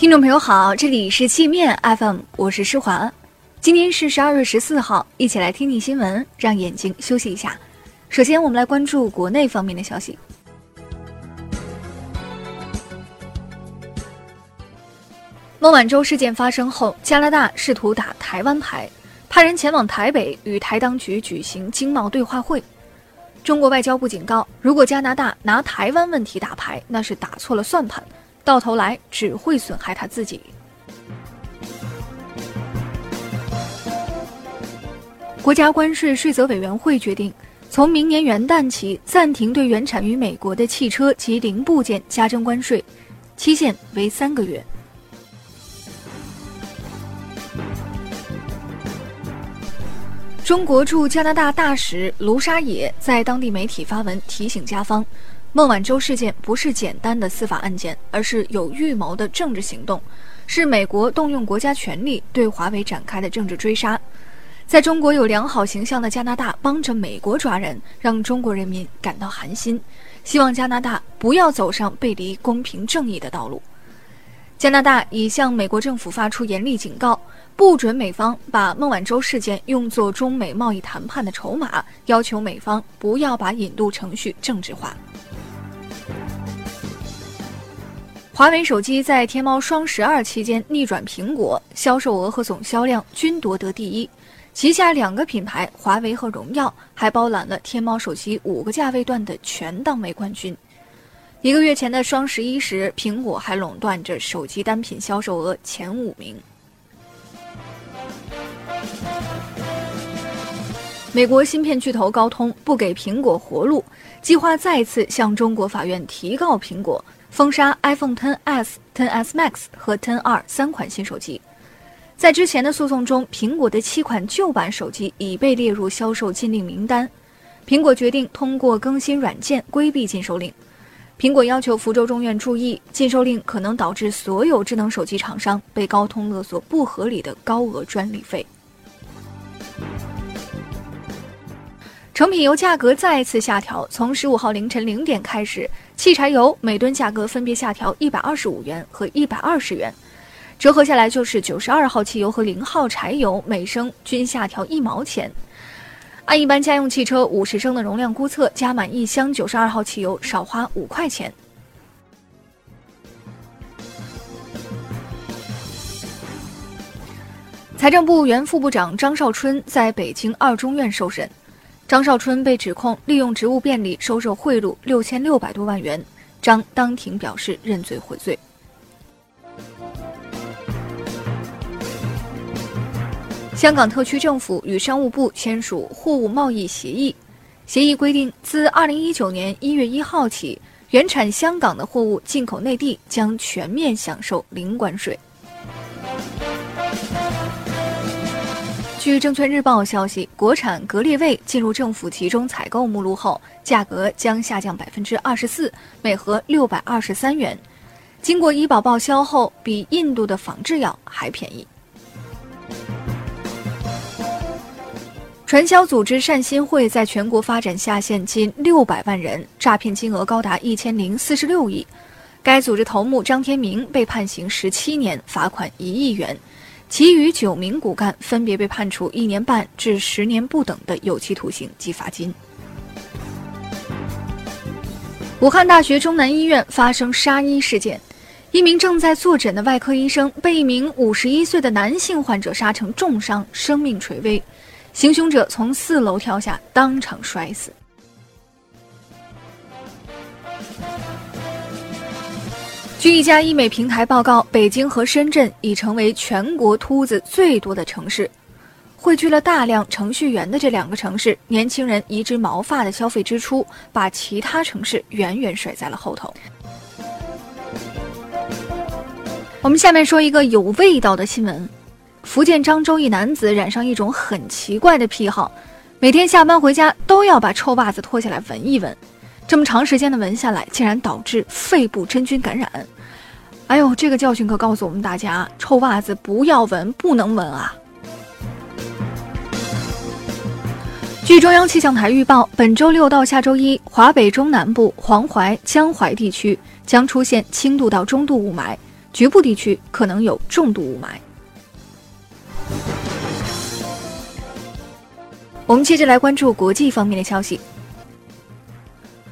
听众朋友好，这里是界面 FM，我是施华。今天是十二月十四号，一起来听听新闻，让眼睛休息一下。首先，我们来关注国内方面的消息。孟晚舟事件发生后，加拿大试图打台湾牌，派人前往台北与台当局举行经贸对话会。中国外交部警告，如果加拿大拿台湾问题打牌，那是打错了算盘。到头来只会损害他自己。国家关税税则委员会决定，从明年元旦起暂停对原产于美国的汽车及零部件加征关税，期限为三个月。中国驻加拿大大使卢沙野在当地媒体发文提醒加方。孟晚舟事件不是简单的司法案件，而是有预谋的政治行动，是美国动用国家权力对华为展开的政治追杀。在中国有良好形象的加拿大帮着美国抓人，让中国人民感到寒心。希望加拿大不要走上背离公平正义的道路。加拿大已向美国政府发出严厉警告，不准美方把孟晚舟事件用作中美贸易谈判的筹码，要求美方不要把引渡程序政治化。华为手机在天猫双十二期间逆转苹果，销售额和总销量均夺得第一。旗下两个品牌华为和荣耀还包揽了天猫手机五个价位段的全档位冠军。一个月前的双十一时，苹果还垄断着手机单品销售额前五名。美国芯片巨头高通不给苹果活路，计划再次向中国法院提告苹果。封杀 iPhone XS、XS Max 和 XR 三款新手机。在之前的诉讼中，苹果的七款旧版手机已被列入销售禁令名单。苹果决定通过更新软件规避禁售令。苹果要求福州中院注意，禁售令可能导致所有智能手机厂商被高通勒索不合理的高额专利费。成品油价格再次下调，从十五号凌晨零点开始，汽柴油每吨价格分别下调一百二十五元和一百二十元，折合下来就是九十二号汽油和零号柴油每升均下调一毛钱。按一般家用汽车五十升的容量估测，加满一箱九十二号汽油少花五块钱。财政部原副部长张少春在北京二中院受审。张少春被指控利用职务便利收受贿赂六千六百多万元，张当庭表示认罪悔罪。香港特区政府与商务部签署货物贸易协议，协议规定，自二零一九年一月一号起，原产香港的货物进口内地将全面享受零关税。据证券日报消息，国产格列卫进入政府集中采购目录后，价格将下降百分之二十四，每盒六百二十三元。经过医保报销后，比印度的仿制药还便宜。传销组织善心会在全国发展下线近六百万人，诈骗金额高达一千零四十六亿。该组织头目张天明被判刑十七年，罚款一亿元。其余九名骨干分别被判处一年半至十年不等的有期徒刑及罚金。武汉大学中南医院发生杀医事件，一名正在坐诊的外科医生被一名五十一岁的男性患者杀成重伤，生命垂危，行凶者从四楼跳下，当场摔死。据一家医美平台报告，北京和深圳已成为全国秃子最多的城市，汇聚了大量程序员的这两个城市，年轻人移植毛发的消费支出把其他城市远远甩在了后头。我们下面说一个有味道的新闻：福建漳州一男子染上一种很奇怪的癖好，每天下班回家都要把臭袜子脱下来闻一闻。这么长时间的闻下来，竟然导致肺部真菌感染。哎呦，这个教训可告诉我们大家：臭袜子不要闻，不能闻啊！据中央气象台预报，本周六到下周一，华北中南部、黄淮、江淮地区将出现轻度到中度雾霾，局部地区可能有重度雾霾。我们接着来关注国际方面的消息。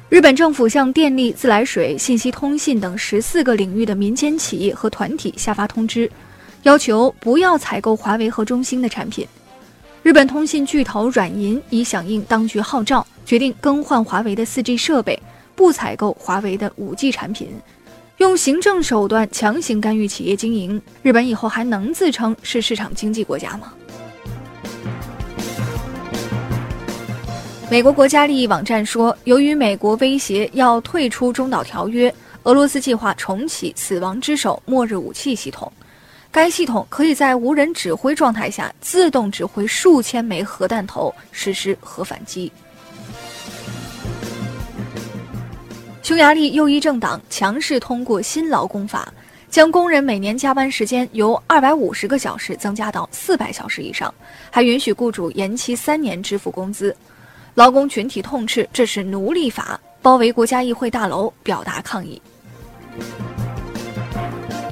日本政府向电力、自来水、信息通信等十四个领域的民间企业和团体下发通知，要求不要采购华为和中兴的产品。日本通信巨头软银已响应当局号召，决定更换华为的 4G 设备，不采购华为的 5G 产品。用行政手段强行干预企业经营，日本以后还能自称是市场经济国家吗？美国国家利益网站说，由于美国威胁要退出中导条约，俄罗斯计划重启“死亡之手”末日武器系统。该系统可以在无人指挥状态下自动指挥数千枚核弹头实施核反击。匈牙利右翼政党强势通过新劳工法，将工人每年加班时间由二百五十个小时增加到四百小时以上，还允许雇主延期三年支付工资。劳工群体痛斥这是奴隶法，包围国家议会大楼表达抗议。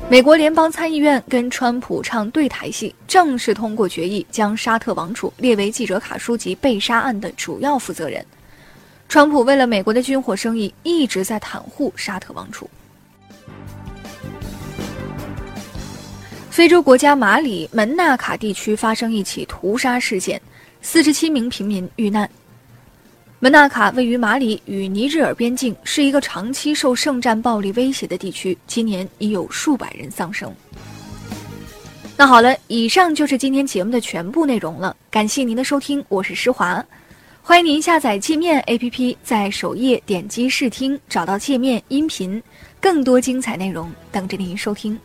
美国联邦参议院跟川普唱对台戏，正式通过决议，将沙特王储列为记者卡舒吉被杀案的主要负责人。川普为了美国的军火生意，一直在袒护沙特王储。非洲国家马里门纳卡地区发生一起屠杀事件，四十七名平民遇难。门纳卡位于马里与尼日尔边境，是一个长期受圣战暴力威胁的地区。今年已有数百人丧生。那好了，以上就是今天节目的全部内容了。感谢您的收听，我是施华。欢迎您下载界面 APP，在首页点击试听，找到界面音频，更多精彩内容等着您收听。